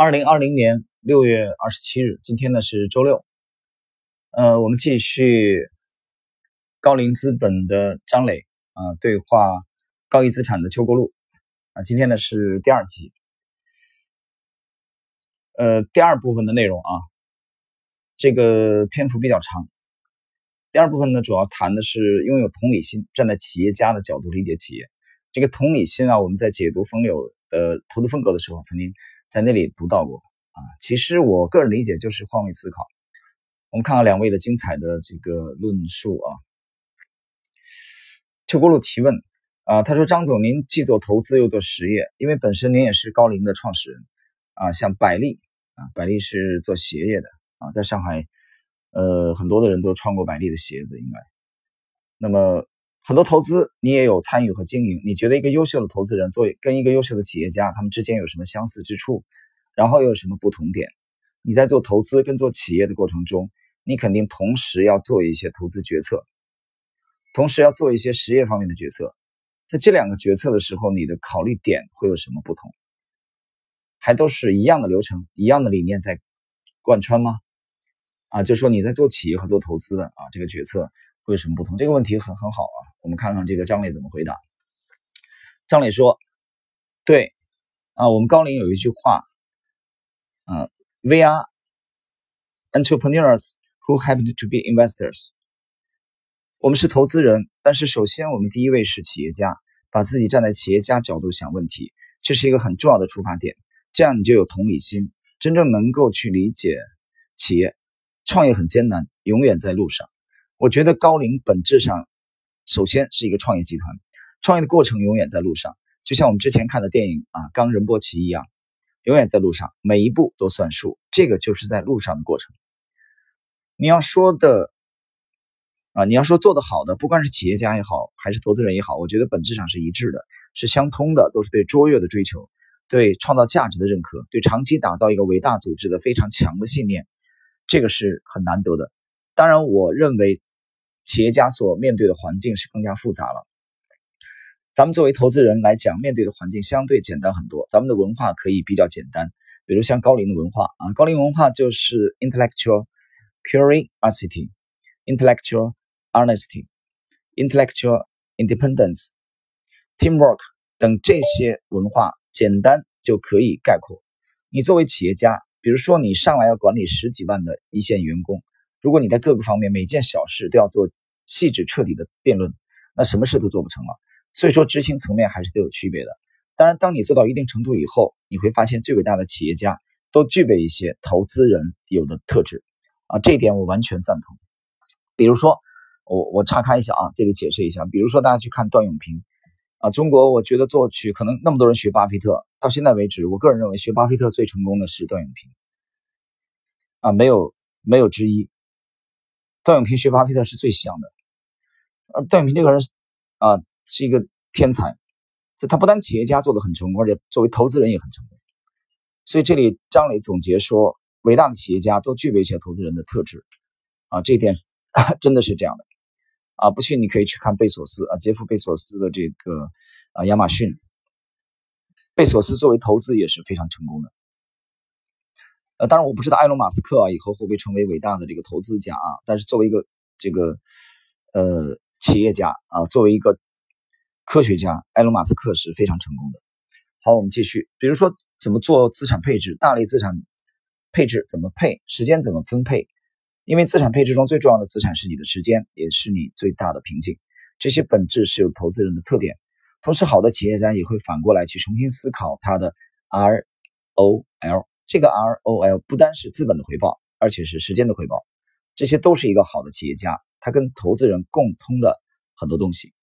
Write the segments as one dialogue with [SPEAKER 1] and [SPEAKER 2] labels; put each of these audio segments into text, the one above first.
[SPEAKER 1] 二零二零年六月二十七日，今天呢是周六。呃，我们继续高瓴资本的张磊啊对话高毅资产的邱国禄啊，今天呢是第二集。呃，第二部分的内容啊，这个篇幅比较长。第二部分呢，主要谈的是拥有同理心，站在企业家的角度理解企业。这个同理心啊，我们在解读冯柳的投资风格的时候，曾经。在那里读到过啊，其实我个人理解就是换位思考。我们看看两位的精彩的这个论述啊。邱国禄提问啊，他说：“张总，您既做投资又做实业，因为本身您也是高瓴的创始人啊。像百丽啊，百丽是做鞋业的啊，在上海，呃，很多的人都穿过百丽的鞋子，应该。那么。”很多投资你也有参与和经营，你觉得一个优秀的投资人作为跟一个优秀的企业家，他们之间有什么相似之处，然后又有什么不同点？你在做投资跟做企业的过程中，你肯定同时要做一些投资决策，同时要做一些实业方面的决策，在这两个决策的时候，你的考虑点会有什么不同？还都是一样的流程，一样的理念在贯穿吗？啊，就说你在做企业和做投资的啊，这个决策。会有什么不同？这个问题很很好啊，我们看看这个张磊怎么回答。张磊说：“对啊，我们高瓴有一句话，啊，We are entrepreneurs who happen to be investors。我们是投资人，但是首先我们第一位是企业家，把自己站在企业家角度想问题，这是一个很重要的出发点。这样你就有同理心，真正能够去理解企业。创业很艰难，永远在路上。”我觉得高瓴本质上，首先是一个创业集团，创业的过程永远在路上，就像我们之前看的电影啊《冈仁波齐》一样，永远在路上，每一步都算数，这个就是在路上的过程。你要说的啊，你要说做得好的，不管是企业家也好，还是投资人也好，我觉得本质上是一致的，是相通的，都是对卓越的追求，对创造价值的认可，对长期打造一个伟大组织的非常强的信念，这个是很难得的。当然，我认为。企业家所面对的环境是更加复杂了。咱们作为投资人来讲，面对的环境相对简单很多。咱们的文化可以比较简单，比如像高瓴的文化啊，高瓴文化就是 intellectual curiosity、intellectual honesty、intellectual independence、teamwork 等这些文化，简单就可以概括。你作为企业家，比如说你上来要管理十几万的一线员工，如果你在各个方面每件小事都要做。细致彻底的辩论，那什么事都做不成了。所以说，执行层面还是都有区别的。当然，当你做到一定程度以后，你会发现最伟大的企业家都具备一些投资人有的特质啊，这一点我完全赞同。比如说，我我岔开一下啊，这里解释一下。比如说，大家去看段永平啊，中国我觉得作曲可能那么多人学巴菲特，到现在为止，我个人认为学巴菲特最成功的是段永平啊，没有没有之一。段永平学巴菲特是最像的。而段永平这个人啊，是一个天才，这他不但企业家做的很成功，而且作为投资人也很成功。所以这里张磊总结说，伟大的企业家都具备一些投资人的特质啊，这一点 真的是这样的啊。不信你可以去看贝索斯啊，杰夫贝索斯的这个啊亚马逊，贝索斯作为投资也是非常成功的。呃，当然我不知道埃隆马斯克啊以后会不会成为伟大的这个投资家啊，但是作为一个这个呃。企业家啊，作为一个科学家，埃隆·马斯克是非常成功的。好，我们继续，比如说怎么做资产配置，大类资产配置怎么配，时间怎么分配？因为资产配置中最重要的资产是你的时间，也是你最大的瓶颈。这些本质是有投资人的特点。同时，好的企业家也会反过来去重新思考他的 R O L。这个 R O L 不单是资本的回报，而且是时间的回报。这些都是一个好的企业家。他跟投资人共通的很多东西。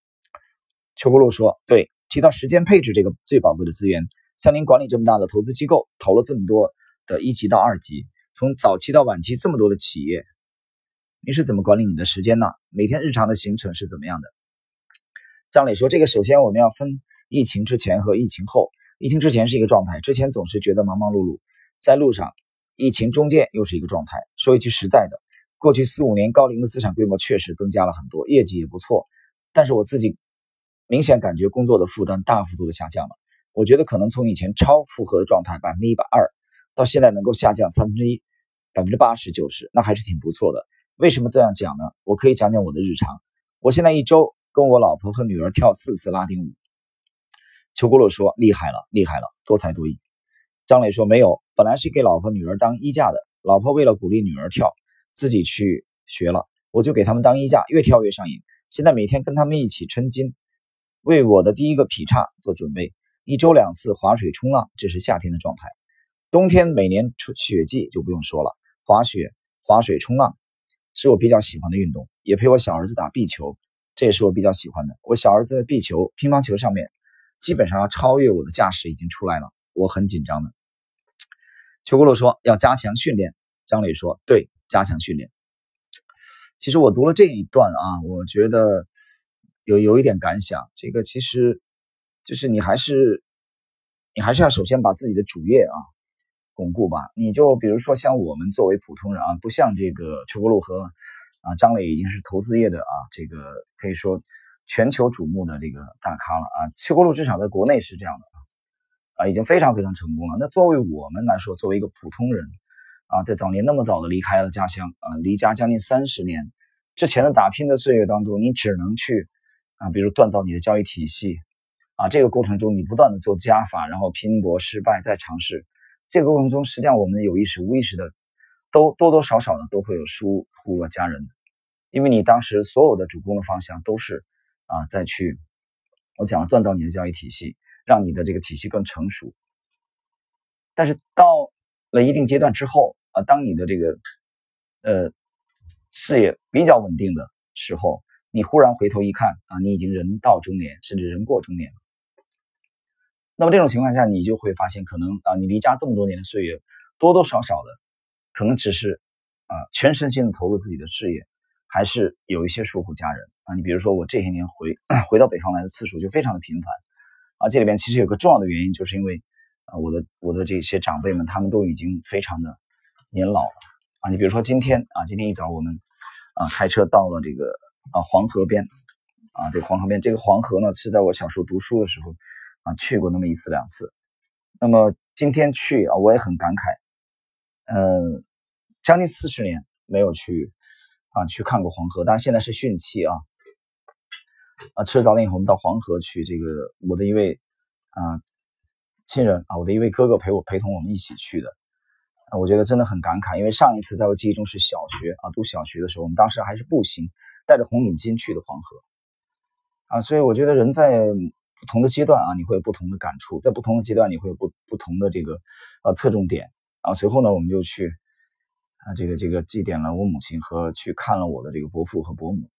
[SPEAKER 1] 邱国禄说：“对，提到时间配置这个最宝贵的资源，像您管理这么大的投资机构，投了这么多的一级到二级，从早期到晚期这么多的企业，您是怎么管理你的时间呢？每天日常的行程是怎么样的？”张磊说：“这个首先我们要分疫情之前和疫情后。疫情之前是一个状态，之前总是觉得忙忙碌碌，在路上；疫情中间又是一个状态。说一句实在的。”过去四五年，高瓴的资产规模确实增加了很多，业绩也不错。但是我自己明显感觉工作的负担大幅度的下降了。我觉得可能从以前超负荷的状态百分之一百二，到现在能够下降三分之一，百分之八十九十，那还是挺不错的。为什么这样讲呢？我可以讲讲我的日常。我现在一周跟我老婆和女儿跳四次拉丁舞。邱国洛说：“厉害了，厉害了，多才多艺。”张磊说：“没有，本来是给老婆女儿当衣架的，老婆为了鼓励女儿跳，自己去学了，我就给他们当衣架，越跳越上瘾。现在每天跟他们一起抻筋，为我的第一个劈叉做准备。一周两次划水冲浪，这是夏天的状态。冬天每年出雪季就不用说了，滑雪、滑水、冲浪。”是我比较喜欢的运动，也陪我小儿子打壁球，这也是我比较喜欢的。我小儿子在壁球、乒乓球上面基本上要超越我的架势已经出来了，我很紧张的。邱国洛说要加强训练，张磊说对，加强训练。其实我读了这一段啊，我觉得有有一点感想，这个其实就是你还是你还是要首先把自己的主业啊。巩固吧，你就比如说像我们作为普通人啊，不像这个邱国禄和啊张磊已经是投资业的啊，这个可以说全球瞩目的这个大咖了啊。邱国禄至少在国内是这样的啊，已经非常非常成功了。那作为我们来说，作为一个普通人啊，在早年那么早的离开了家乡啊，离家将近三十年之前的打拼的岁月当中，你只能去啊，比如锻造你的交易体系啊，这个过程中你不断的做加法，然后拼搏失败再尝试。这个过程中，实际上我们有意识、无意识的，都多多少少的都会有疏忽了家人，因为你当时所有的主攻的方向都是啊，再去我讲了锻造你的交易体系，让你的这个体系更成熟。但是到了一定阶段之后啊，当你的这个呃事业比较稳定的时候，你忽然回头一看啊，你已经人到中年，甚至人过中年。那么这种情况下，你就会发现，可能啊，你离家这么多年的岁月，多多少少的，可能只是啊，全身心的投入自己的事业，还是有一些疏忽家人啊。你比如说，我这些年回 回到北方来的次数就非常的频繁啊。这里边其实有个重要的原因，就是因为啊，我的我的这些长辈们，他们都已经非常的年老了啊。你比如说今天啊，今天一早我们啊开车到了这个啊黄河边啊，这个黄河边，这个黄河呢是在我小时候读书的时候。啊，去过那么一次两次，那么今天去啊，我也很感慨，嗯，将近四十年没有去啊去看过黄河，但是现在是汛期啊，啊吃了早点以后，我们到黄河去，这个我的一位啊亲人啊，我的一位哥哥陪我陪同我们一起去的，我觉得真的很感慨，因为上一次在我记忆中是小学啊读小学的时候，我们当时还是步行带着红领巾去的黄河，啊，所以我觉得人在。不同的阶段啊，你会有不同的感触，在不同的阶段，你会有不不同的这个呃侧重点啊。随后呢，我们就去啊这个这个祭奠了我母亲和去看了我的这个伯父和伯母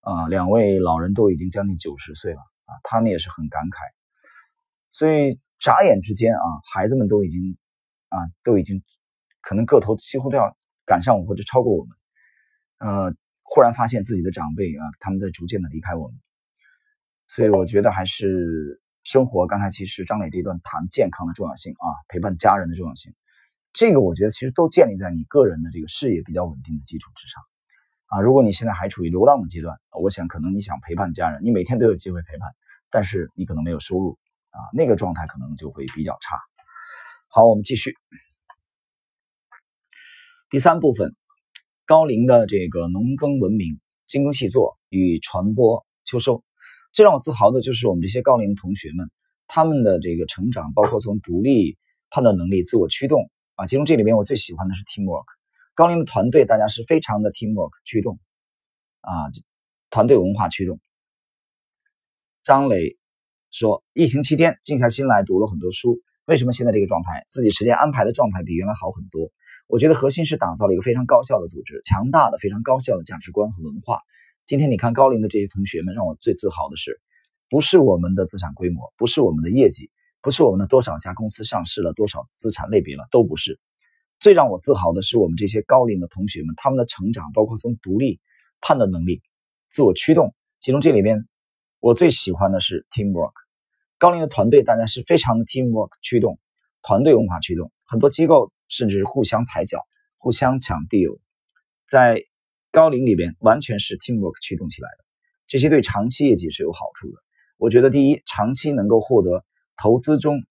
[SPEAKER 1] 啊，两位老人都已经将近九十岁了啊，他们也是很感慨。所以眨眼之间啊，孩子们都已经啊都已经可能个头几乎都要赶上我或者超过我们，呃，忽然发现自己的长辈啊，他们在逐渐的离开我们。所以我觉得还是生活。刚才其实张磊这段谈健康的重要性啊，陪伴家人的重要性，这个我觉得其实都建立在你个人的这个事业比较稳定的基础之上啊。如果你现在还处于流浪的阶段，我想可能你想陪伴家人，你每天都有机会陪伴，但是你可能没有收入啊，那个状态可能就会比较差。好，我们继续第三部分，高龄的这个农耕文明、精耕细作与传播秋收。最让我自豪的就是我们这些高龄同学们，他们的这个成长，包括从独立判断能力、自我驱动啊，其中这里面我最喜欢的是 teamwork。高龄的团队，大家是非常的 teamwork 驱动啊，团队文化驱动。张磊说，疫情期间静下心来读了很多书，为什么现在这个状态，自己时间安排的状态比原来好很多？我觉得核心是打造了一个非常高效的组织，强大的、非常高效的价值观和文化。今天你看高龄的这些同学们，让我最自豪的是，不是我们的资产规模，不是我们的业绩，不是我们的多少家公司上市了，多少资产类别了，都不是。最让我自豪的是我们这些高龄的同学们，他们的成长，包括从独立判断能力、自我驱动。其中这里边，我最喜欢的是 teamwork。高龄的团队大家是非常的 teamwork 驱动，团队文化驱动。很多机构甚至是互相踩脚，互相抢 deal，在。高龄里边完全是 teamwork 驱动起来的，这些对长期业绩是有好处的。我觉得第一，长期能够获得投资中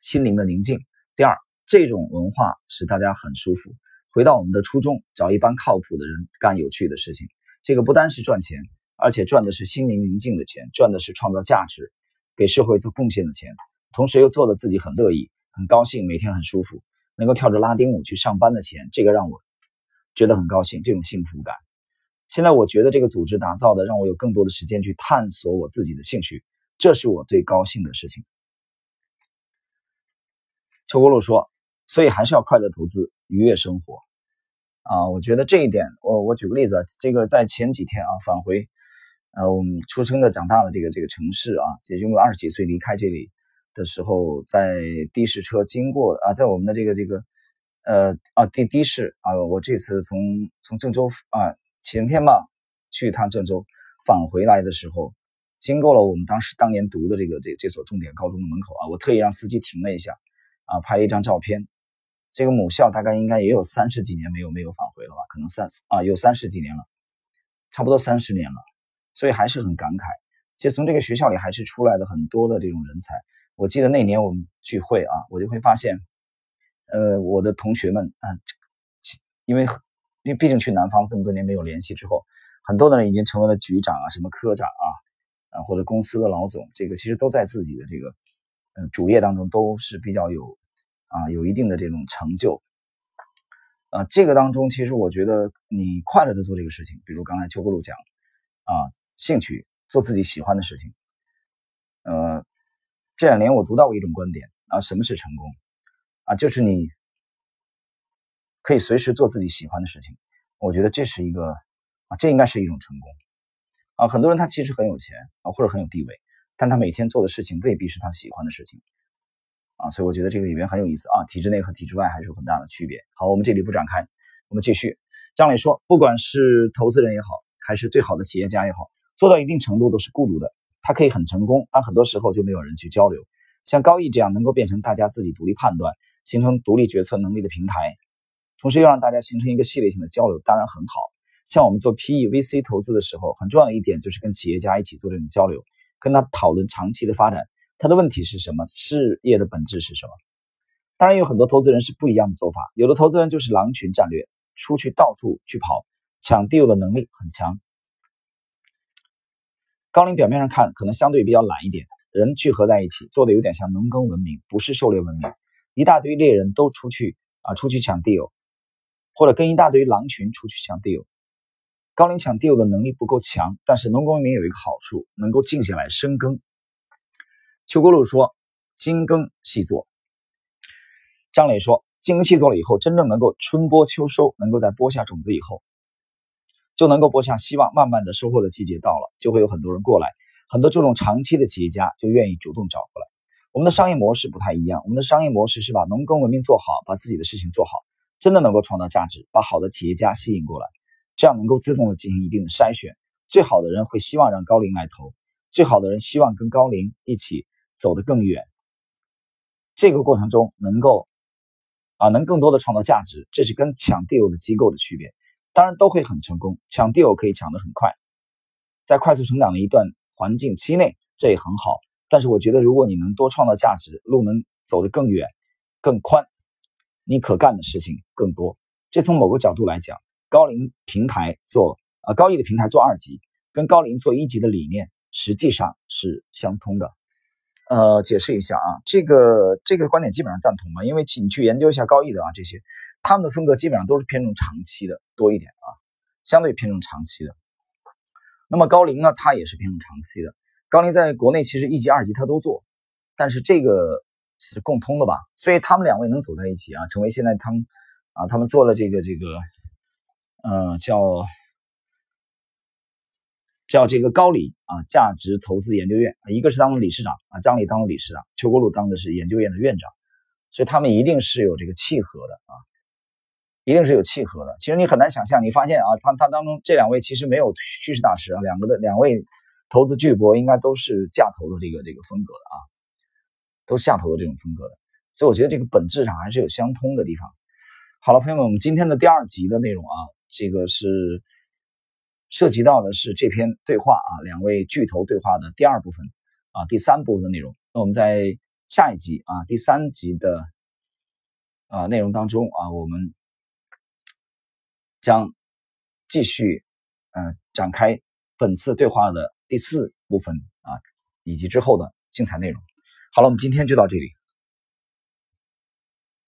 [SPEAKER 1] 心灵的宁静；第二，这种文化使大家很舒服。回到我们的初衷，找一帮靠谱的人干有趣的事情。这个不单是赚钱，而且赚的是心灵宁静的钱，赚的是创造价值、给社会做贡献的钱，同时又做的自己很乐意、很高兴，每天很舒服，能够跳着拉丁舞去上班的钱，这个让我觉得很高兴，这种幸福感。现在我觉得这个组织打造的让我有更多的时间去探索我自己的兴趣，这是我最高兴的事情。邱国禄说。所以还是要快乐投资，愉悦生活，啊，我觉得这一点，我我举个例子啊，这个在前几天啊返回，呃，我们出生的长大的这个这个城市啊，也就二十几岁离开这里的时候，在的士车经过啊，在我们的这个这个，呃啊的的士啊，我这次从从郑州啊前天吧去一趟郑州，返回来的时候，经过了我们当时当年读的这个这这所重点高中的门口啊，我特意让司机停了一下，啊，拍了一张照片。这个母校大概应该也有三十几年没有没有返回了吧？可能三啊有三十几年了，差不多三十年了，所以还是很感慨。其实从这个学校里还是出来了很多的这种人才。我记得那年我们聚会啊，我就会发现，呃，我的同学们啊，因为因为毕竟去南方这么多年没有联系之后，很多的人已经成为了局长啊、什么科长啊啊或者公司的老总，这个其实都在自己的这个呃主业当中都是比较有。啊，有一定的这种成就，啊，这个当中其实我觉得你快乐的做这个事情，比如刚才邱国禄讲，啊，兴趣做自己喜欢的事情，呃，这两年我读到过一种观点啊，什么是成功？啊，就是你可以随时做自己喜欢的事情，我觉得这是一个啊，这应该是一种成功啊。很多人他其实很有钱啊，或者很有地位，但他每天做的事情未必是他喜欢的事情。啊，所以我觉得这个里面很有意思啊，体制内和体制外还是有很大的区别。好，我们这里不展开，我们继续。张磊说，不管是投资人也好，还是最好的企业家也好，做到一定程度都是孤独的。他可以很成功，但很多时候就没有人去交流。像高毅这样能够变成大家自己独立判断、形成独立决策能力的平台，同时又让大家形成一个系列性的交流，当然很好。像我们做 PE、VC 投资的时候，很重要的一点就是跟企业家一起做这种交流，跟他讨论长期的发展。他的问题是什么？事业的本质是什么？当然有很多投资人是不一样的做法。有的投资人就是狼群战略，出去到处去跑，抢地 l 的能力很强。高龄表面上看可能相对比较懒一点，人聚合在一起，做的有点像农耕文明，不是狩猎文明。一大堆猎人都出去啊，出去抢地 l 或者跟一大堆狼群出去抢地 l 高龄抢地 l 的能力不够强，但是农耕文明有一个好处，能够静下来深耕。邱国禄说：“精耕细作。”张磊说：“精耕细作了以后，真正能够春播秋收，能够在播下种子以后，就能够播下希望。慢慢的，收获的季节到了，就会有很多人过来。很多注重长期的企业家就愿意主动找过来。我们的商业模式不太一样，我们的商业模式是把农耕文明做好，把自己的事情做好，真的能够创造价值，把好的企业家吸引过来，这样能够自动的进行一定的筛选。最好的人会希望让高龄来投，最好的人希望跟高龄一起。”走得更远，这个过程中能够啊，能更多的创造价值，这是跟抢 deal 的机构的区别。当然都会很成功，抢 deal 可以抢得很快，在快速成长的一段环境期内，这也很好。但是我觉得，如果你能多创造价值，路能走得更远、更宽，你可干的事情更多。这从某个角度来讲，高龄平台做啊高一的平台做二级，跟高龄做一级的理念实际上是相通的。呃，解释一下啊，这个这个观点基本上赞同嘛，因为你去研究一下高毅的啊这些，他们的风格基本上都是偏重长期的多一点啊，相对偏重长期的。那么高龄呢，他也是偏重长期的。高龄在国内其实一级、二级他都做，但是这个是共通的吧？所以他们两位能走在一起啊，成为现在他们啊，他们做了这个这个，呃，叫。叫这个高瓴啊，价值投资研究院啊，一个是当了理事长啊，张磊当了理事长，邱国禄当的是研究院的院长，所以他们一定是有这个契合的啊，一定是有契合的。其实你很难想象，你发现啊，他他当中这两位其实没有趋势大师啊，两个的两位投资巨擘应该都是价投的这个这个风格的啊，都是价投的这种风格的，所以我觉得这个本质上还是有相通的地方。好了，朋友们，我们今天的第二集的内容啊，这个是。涉及到的是这篇对话啊，两位巨头对话的第二部分啊，第三部分的内容。那我们在下一集啊，第三集的啊内容当中啊，我们将继续嗯展开本次对话的第四部分啊，以及之后的精彩内容。好了，我们今天就到这里。